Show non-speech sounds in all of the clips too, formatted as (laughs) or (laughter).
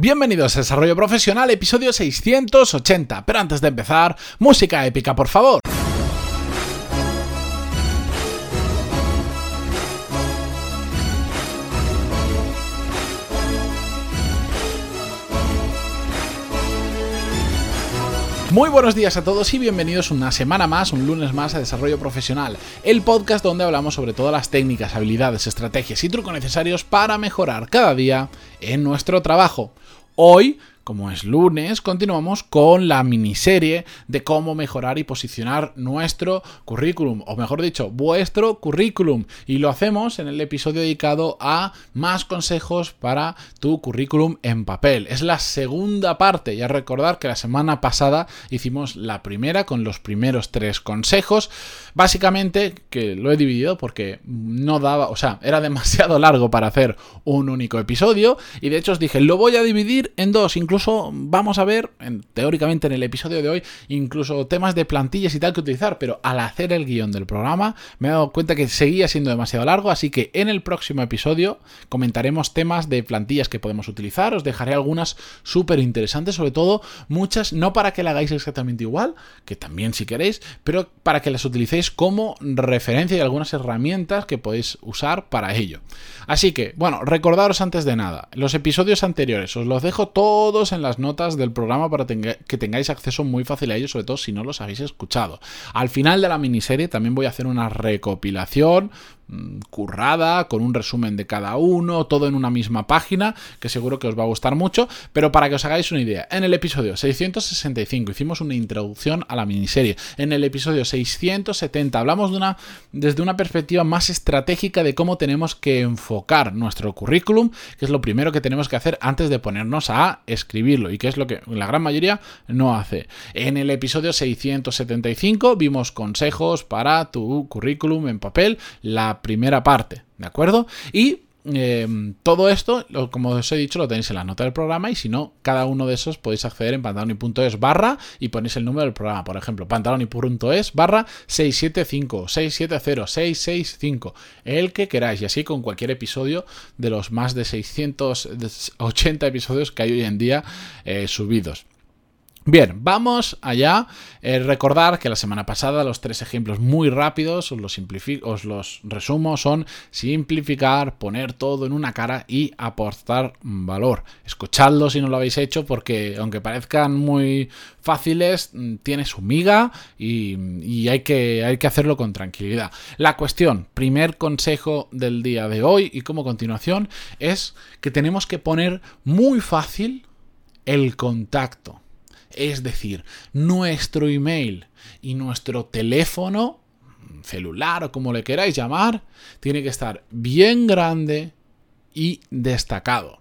Bienvenidos a Desarrollo Profesional, episodio 680. Pero antes de empezar, música épica, por favor. Muy buenos días a todos y bienvenidos una semana más, un lunes más a Desarrollo Profesional, el podcast donde hablamos sobre todas las técnicas, habilidades, estrategias y trucos necesarios para mejorar cada día en nuestro trabajo. Hoy como es lunes, continuamos con la miniserie de cómo mejorar y posicionar nuestro currículum, o mejor dicho, vuestro currículum. Y lo hacemos en el episodio dedicado a más consejos para tu currículum en papel. Es la segunda parte, ya recordar que la semana pasada hicimos la primera con los primeros tres consejos. Básicamente, que lo he dividido porque no daba, o sea, era demasiado largo para hacer un único episodio. Y de hecho os dije, lo voy a dividir en dos, incluso incluso vamos a ver, teóricamente en el episodio de hoy, incluso temas de plantillas y tal que utilizar, pero al hacer el guion del programa me he dado cuenta que seguía siendo demasiado largo, así que en el próximo episodio comentaremos temas de plantillas que podemos utilizar, os dejaré algunas súper interesantes, sobre todo muchas, no para que la hagáis exactamente igual, que también si queréis, pero para que las utilicéis como referencia y algunas herramientas que podéis usar para ello. Así que, bueno, recordaros antes de nada, los episodios anteriores os los dejo todos en las notas del programa para que tengáis acceso muy fácil a ellos, sobre todo si no los habéis escuchado. Al final de la miniserie también voy a hacer una recopilación currada, con un resumen de cada uno, todo en una misma página, que seguro que os va a gustar mucho, pero para que os hagáis una idea, en el episodio 665 hicimos una introducción a la miniserie, en el episodio 670 hablamos de una, desde una perspectiva más estratégica de cómo tenemos que enfocar nuestro currículum, que es lo primero que tenemos que hacer antes de ponernos a escribirlo, y que es lo que la gran mayoría no hace. En el episodio 675 vimos consejos para tu currículum en papel, la primera parte, ¿de acuerdo? Y em, todo esto, como os he dicho, lo tenéis en la nota del programa y si no, cada uno de esos podéis acceder en pantaloni.es barra y ponéis el número del programa. Por ejemplo, pantaloni.es barra 675, 670, 665, el que queráis y así con cualquier episodio de los más de 680 episodios que hay hoy en día eh, subidos. Bien, vamos allá. Eh, recordar que la semana pasada los tres ejemplos muy rápidos, os los, os los resumo, son simplificar, poner todo en una cara y aportar valor. Escuchadlo si no lo habéis hecho porque aunque parezcan muy fáciles, mm, tiene su miga y, hay, que, hay que hacerlo con tranquilidad. La cuestión, primer consejo del día de hoy y como continuación, es que tenemos que poner muy fácil el contacto es decir, nuestro email y nuestro teléfono celular o como le queráis llamar, tiene que estar bien grande y destacado.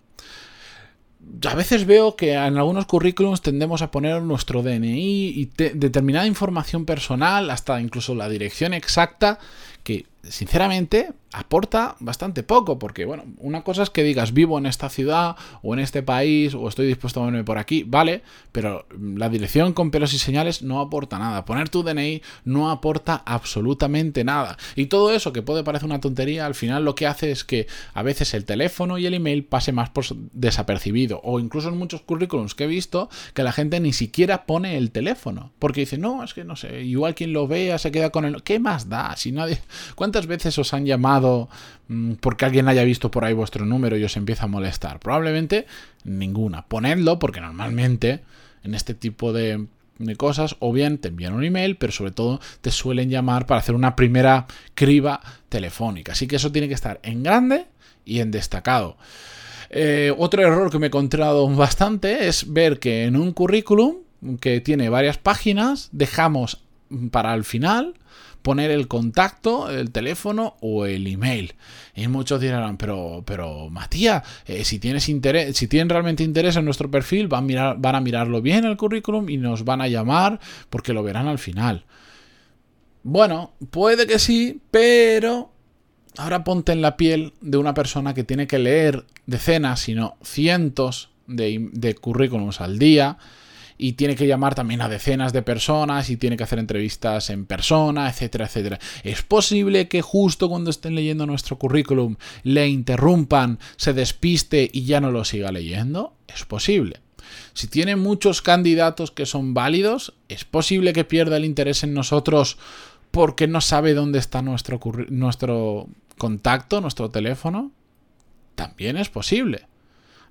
A veces veo que en algunos currículums tendemos a poner nuestro DNI y determinada información personal, hasta incluso la dirección exacta, que sinceramente aporta bastante poco, porque bueno, una cosa es que digas vivo en esta ciudad o en este país o estoy dispuesto a moverme por aquí, vale, pero la dirección con pelos y señales no aporta nada. Poner tu DNI no aporta absolutamente nada. Y todo eso que puede parecer una tontería, al final lo que hace es que a veces el teléfono y el email pase más por desapercibido. O incluso en muchos currículums que he visto que la gente ni siquiera pone el teléfono, porque dice, no, es que no sé, igual quien lo vea se queda con el... ¿Qué más da? Si nadie... ¿Cuántas veces os han llamado? Mm, porque alguien haya visto por ahí vuestro número y os empieza a molestar? Probablemente ninguna. Ponedlo porque normalmente en este tipo de, cosas o bien te envían un email, pero sobre todo te suelen llamar para hacer una primera criba telefónica. Así que eso tiene que estar en grande y en destacado. Eh, otro error que me he encontrado bastante es ver que en un currículum que tiene varias páginas dejamos para el final poner el contacto, el teléfono o el email. Y muchos dirán, pero, pero Matías, eh, si tienes interés, si tienen realmente interés en nuestro perfil, van a, mirar, van a mirarlo bien el currículum y nos van a llamar porque lo verán al final. Bueno, puede que sí, pero ahora ponte en la piel de una persona que tiene que leer decenas, sino cientos de currículums al día y tiene que llamar también a decenas de personas y tiene que hacer entrevistas en persona, etcétera, etcétera. ¿Es posible que justo cuando estén leyendo nuestro currículum le interrumpan, se despiste y ya no lo siga leyendo? Es posible. Si tiene muchos candidatos que son válidos, ¿es posible que pierda el interés en nosotros porque no sabe dónde está nuestro, nuestro contacto, nuestro teléfono? También es posible.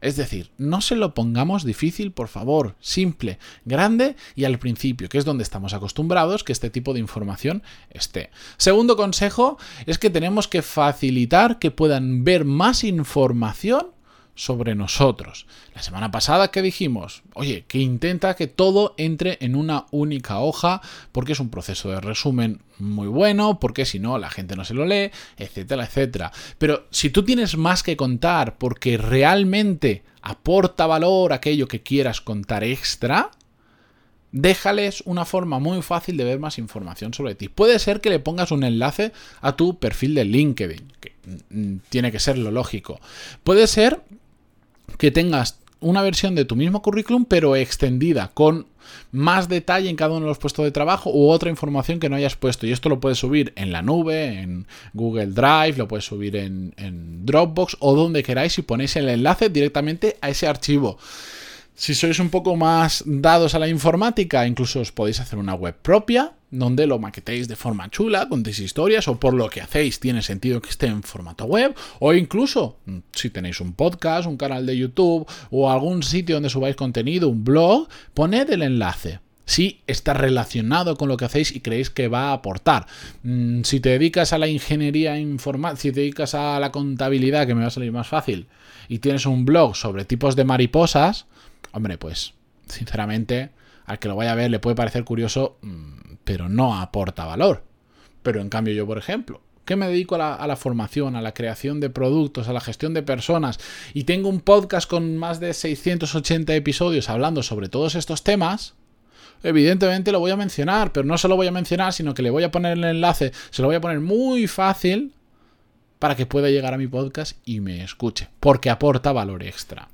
Es decir, no se lo pongamos difícil, por favor, simple, grande y al principio, que es donde estamos acostumbrados que este tipo de información esté. Segundo consejo es que tenemos que facilitar que puedan ver más información sobre nosotros. La semana pasada que dijimos, oye, que intenta que todo entre en una única hoja, porque es un proceso de resumen muy bueno, porque si no la gente no se lo lee, etcétera, etcétera. Pero si tú tienes más que contar porque realmente aporta valor aquello que quieras contar extra, déjales una forma muy fácil de ver más información sobre ti. Puede ser que le pongas un enlace a tu perfil de LinkedIn, que mm, tiene que ser lo lógico. Puede ser que tengas una versión de tu mismo currículum, pero extendida, con más detalle en cada uno de los puestos de trabajo u otra información que no hayas puesto. Y esto lo puedes subir en la nube, en Google Drive, lo puedes subir en, en Dropbox o donde queráis y ponéis el enlace directamente a ese archivo. Si sois un poco más dados a la informática, incluso os podéis hacer una web propia, donde lo maquetéis de forma chula, contéis historias, o por lo que hacéis tiene sentido que esté en formato web, o incluso mm, si tenéis un podcast, un canal de YouTube, o algún sitio donde subáis contenido, un blog, poned el enlace si está relacionado con lo que hacéis y creéis que va a aportar. Mm, si te dedicas a la ingeniería informática, si te dedicas a la contabilidad, que me va a salir más fácil, y tienes un blog sobre tipos de mariposas, Hombre, pues, sinceramente, al que lo vaya a ver le puede parecer curioso, mm, pero no aporta valor. Pero en cambio yo, por ejemplo, que me dedico a la, a la, formación, a la creación de productos, a la gestión de personas y tengo un podcast con más de 680 episodios hablando sobre todos estos temas, evidentemente lo voy a mencionar, pero no solo voy a mencionar, sino que le voy a poner el enlace, se lo voy a poner muy fácil para que pueda llegar a mi podcast y me escuche, porque aporta valor extra.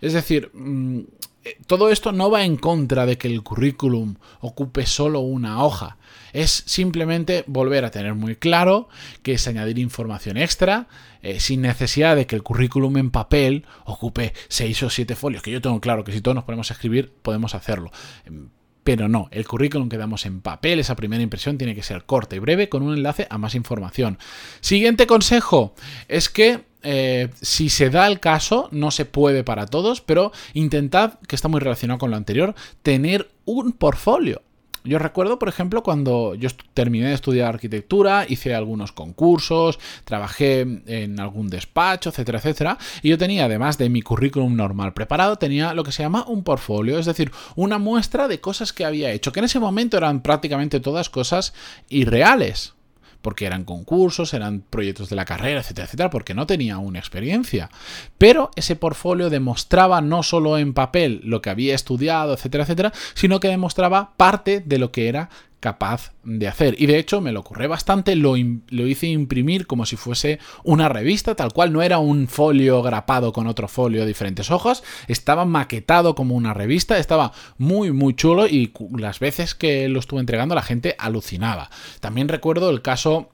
Es decir, mm, eh, todo esto no va en contra de que el currículum ocupe solo una hoja. Es simplemente volver a tener muy claro que es añadir información extra eh, sin necesidad de que el currículum en papel ocupe seis o siete folios. Que yo tengo claro que si todos nos ponemos a escribir podemos hacerlo. Em, pero no, el currículum que damos en papel, esa primera impresión tiene que ser corta y breve con un enlace a más información. Siguiente consejo es que eh, si se da el caso, no se puede para todos, pero intentad, que está muy relacionado con lo anterior, tener un portfolio. Yo recuerdo, por ejemplo, cuando yo terminé de estudiar arquitectura, hice algunos concursos, trabajé en algún despacho, etcétera, etcétera, y yo tenía, además de mi currículum normal preparado, tenía lo que se llama un portfolio, es decir, una muestra de cosas que había hecho, que en ese momento eran prácticamente todas cosas irreales porque eran concursos, eran proyectos de la carrera, etcétera, etcétera, porque no tenía una experiencia. Pero ese portfolio demostraba no solo en papel lo que había estudiado, etcétera, etcétera, sino que demostraba parte de lo que era capaz de hacer. Y de hecho me lo ocurre bastante, lo, lo, hice imprimir como si fuese una revista, tal cual no era un folio grapado con otro folio diferentes hojas, estaba maquetado como una revista, estaba muy muy chulo y las veces que lo estuve entregando la gente alucinaba. También recuerdo el caso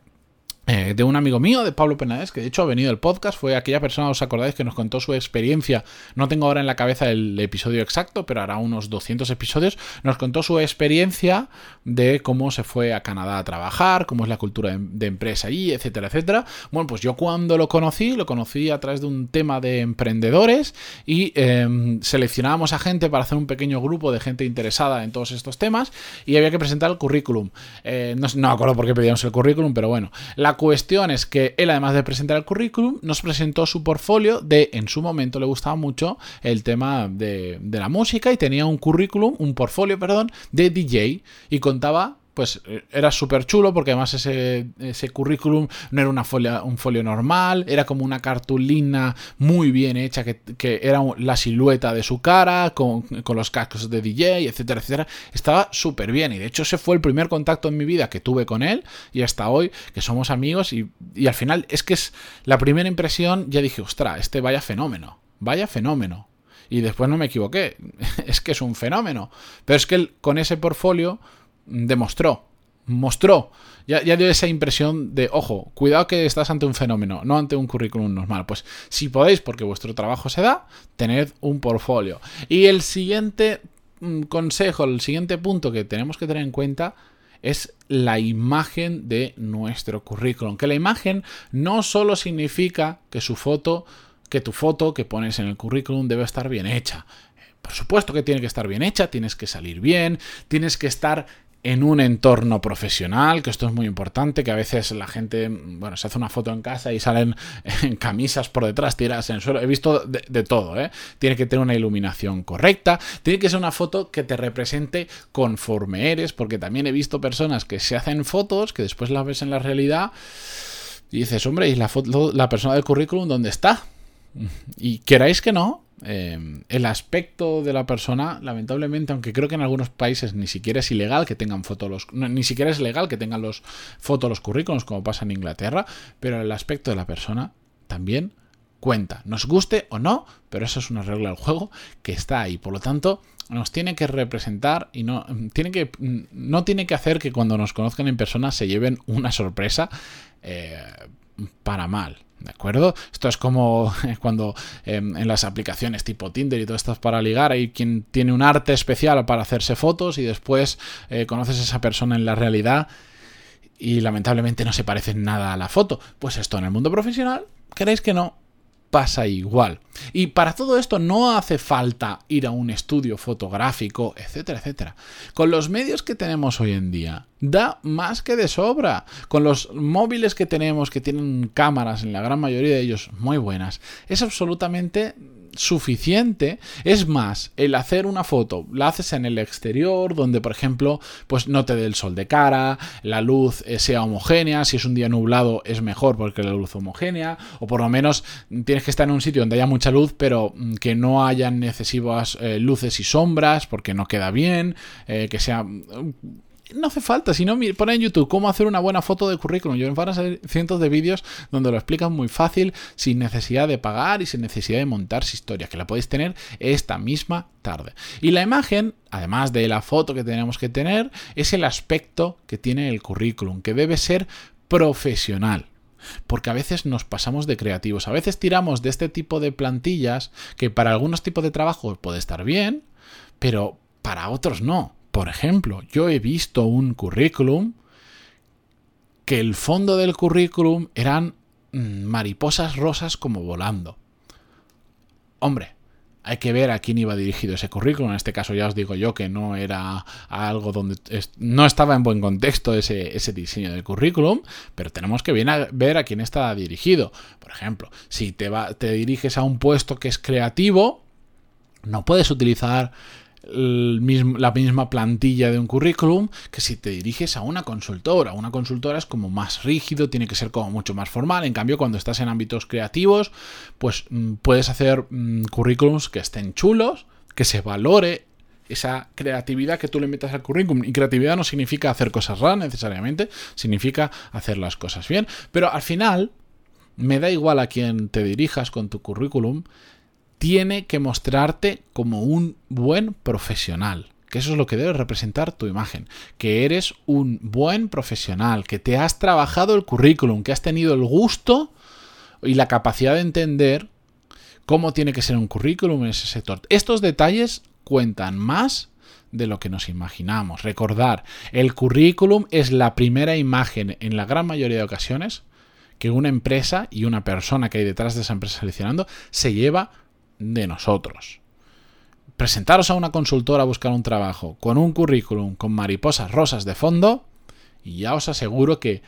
eh, de un amigo mío, de Pablo Penades, que de hecho ha venido el podcast, fue aquella persona, os acordáis, que nos contó su experiencia, no tengo ahora en la cabeza el episodio exacto, pero hará unos 200 episodios, nos contó su experiencia de cómo se fue a Canadá a trabajar, cómo es la cultura de, empresa allí, etcétera, etcétera. Bueno, pues yo cuando lo conocí, lo conocí a través de un tema de emprendedores y em, seleccionábamos a gente para hacer un pequeño grupo de gente interesada en todos estos temas y había que presentar el currículum. Eh, no, no acuerdo por qué pedíamos el currículum, pero bueno, la cuestión es que él, además de presentar el currículum, nos presentó su portfolio de, en su momento le gustaba mucho el tema de, de la música y tenía un currículum, un portfolio, perdón, de DJ y contaba pues eh, era súper chulo porque además ese, ese, currículum no era una folia, un folio normal, era como una cartulina muy bien hecha que, que era la silueta de su cara con, con, los cascos de DJ, etcétera, etcétera. Estaba súper bien y de hecho ese fue el primer contacto en mi vida que tuve con él y hasta hoy que somos amigos y, y al final es que es la primera impresión, ya dije, ostra, este vaya fenómeno, vaya fenómeno. Y después no me equivoqué. (laughs) es que es un fenómeno. Pero es que con ese portfolio demostró, mostró, ya, ya, dio esa impresión de, ojo, cuidado que estás ante un fenómeno, no ante un currículum normal. Pues si podéis, porque vuestro trabajo se da, tened un portfolio. Y el siguiente mm, consejo, el siguiente punto que tenemos que tener en cuenta es la imagen de nuestro currículum. Que la imagen no solo significa que su foto, que tu foto que pones en el currículum debe estar bien hecha. Por supuesto que tiene que estar bien hecha, tienes que salir bien, tienes que estar en un entorno profesional, que esto es muy importante, que a veces la gente, bueno, se hace una foto en casa y salen (laughs) en camisas por detrás tiradas en el suelo. He visto de, todo, ¿eh? Tiene que tener una iluminación correcta, tiene que ser una foto que te represente conforme eres, porque también he visto personas que se hacen fotos, que después las ves en la realidad y dices, hombre, ¿y la, foto, la persona del currículum dónde está? Y queráis que no, Em, el aspecto de la persona, lamentablemente, aunque creo que en algunos países ni siquiera es ilegal que tengan fotos, ni siquiera es legal que tengan los fotos los currículos, como pasa en Inglaterra, pero el aspecto de la persona también cuenta. Nos guste o no, pero eso es una regla del juego que está ahí. Por lo tanto, nos tiene que representar y no tiene que no tiene que hacer que cuando nos conozcan en persona se lleven una sorpresa eh, para mal. ¿De acuerdo? Esto es como (laughs) cuando em, en las aplicaciones tipo Tinder y todo esto para ligar, hay quien tiene un arte especial para hacerse fotos y después eh, conoces a esa persona en la realidad y lamentablemente no se parece nada a la foto. Pues esto en el mundo profesional, ¿queréis que no? Pasa igual. Y para todo esto no hace falta ir a un estudio fotográfico, etcétera, etcétera. Con los medios que tenemos hoy en día, da más que de sobra. Con los móviles que tenemos, que tienen cámaras, en la gran mayoría de ellos muy buenas, es absolutamente suficiente. Es más, el hacer una foto, la haces en el exterior, donde por ejemplo, pues no te dé el sol de cara, la luz eh, sea homogénea, si es un día nublado es mejor porque la luz homogénea, o por lo menos tienes que estar en un sitio donde haya mucha luz, pero mm, que no hayan excesivas eh, luces y sombras, porque no queda bien, eh, que sea no hace falta, si no, pon en YouTube cómo hacer una buena foto de currículum. Yo van a salir cientos de vídeos donde lo explican muy fácil, sin necesidad de pagar y sin necesidad de montarse historias, que la podéis tener esta misma tarde. Y la imagen, además de la foto que tenemos que tener, es el aspecto que tiene el currículum, que debe ser profesional porque a veces nos pasamos de creativos. A veces tiramos de este tipo de plantillas que para algunos tipos de trabajo puede estar bien, pero para otros no. Por ejemplo, yo he visto un currículum que el fondo del currículum eran mm, mariposas rosas como volando. Hombre, hay que ver a quién iba dirigido ese currículum. En este caso ya os digo yo que no era algo donde no estaba en buen contexto ese, ese diseño del currículum, pero tenemos que ver a quién está dirigido. Por ejemplo, si te, te diriges a un puesto que es creativo, no puedes utilizar la misma plantilla de un currículum que si te diriges a una consultora. Una consultora es como más rígido, tiene que ser como mucho más formal. En cambio, cuando estás en ámbitos creativos, pues mm, puedes hacer mm, currículums que estén chulos, que se valore esa creatividad que tú le metas al currículum. Y creatividad no significa hacer cosas raras necesariamente, significa hacer las cosas bien. Pero al final, me da igual a quién te dirijas con tu currículum, tiene que mostrarte como un buen profesional. Que eso es lo que debe representar tu imagen. Que eres un buen profesional, que te has trabajado el currículum, que has tenido el gusto y la capacidad de entender cómo tiene que ser un currículum en ese sector. Estos detalles cuentan más de lo que nos imaginamos. Recordar, el currículum es la primera imagen en la gran mayoría de ocasiones que una empresa y una persona que hay detrás de esa empresa seleccionando se lleva de nosotros. Presentaros a una consultora a buscar un trabajo con un currículum con mariposas rosas de fondo y ya os aseguro que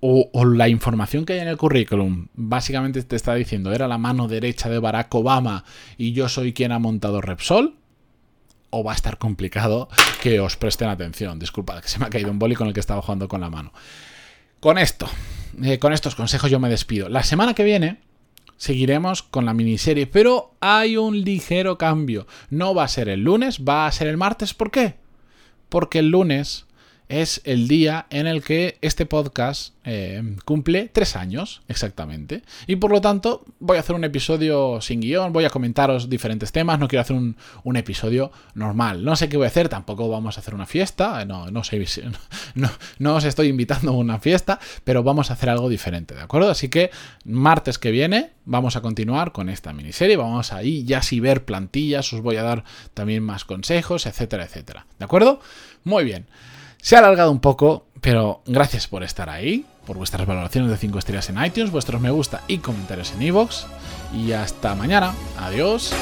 o, la información que hay en el currículum básicamente te está diciendo era la mano derecha de Barack Obama y yo soy quien ha montado Repsol o va a estar complicado que os presten atención. Disculpad que se me ha caído un boli con el que estaba jugando con la mano. Con esto, eh, con estos consejos yo me despido. La semana que viene seguiremos con la miniserie, pero hay un ligero cambio. No va a ser el lunes, va a ser el martes. ¿Por qué? Porque el lunes es el día en el que este podcast eh, cumple tres años exactamente. Y por lo tanto voy a hacer un episodio sin guion, voy a comentaros diferentes temas, no quiero hacer un, episodio normal. No sé qué voy a hacer, tampoco vamos a hacer una fiesta, no, no, sé, (laughs) no os estoy invitando a una fiesta, pero vamos a hacer algo diferente, ¿de acuerdo? Así que martes que viene vamos a continuar con esta miniserie, vamos ahí ya si ver plantillas, os voy a dar también más consejos, etcétera, etcétera. ¿De acuerdo? Muy bien. Se ha alargado un poco, pero gracias por estar ahí, por vuestras valoraciones de 5 estrellas en iTunes, vuestros me gusta y comentarios en iVoox. Y hasta mañana. Adiós.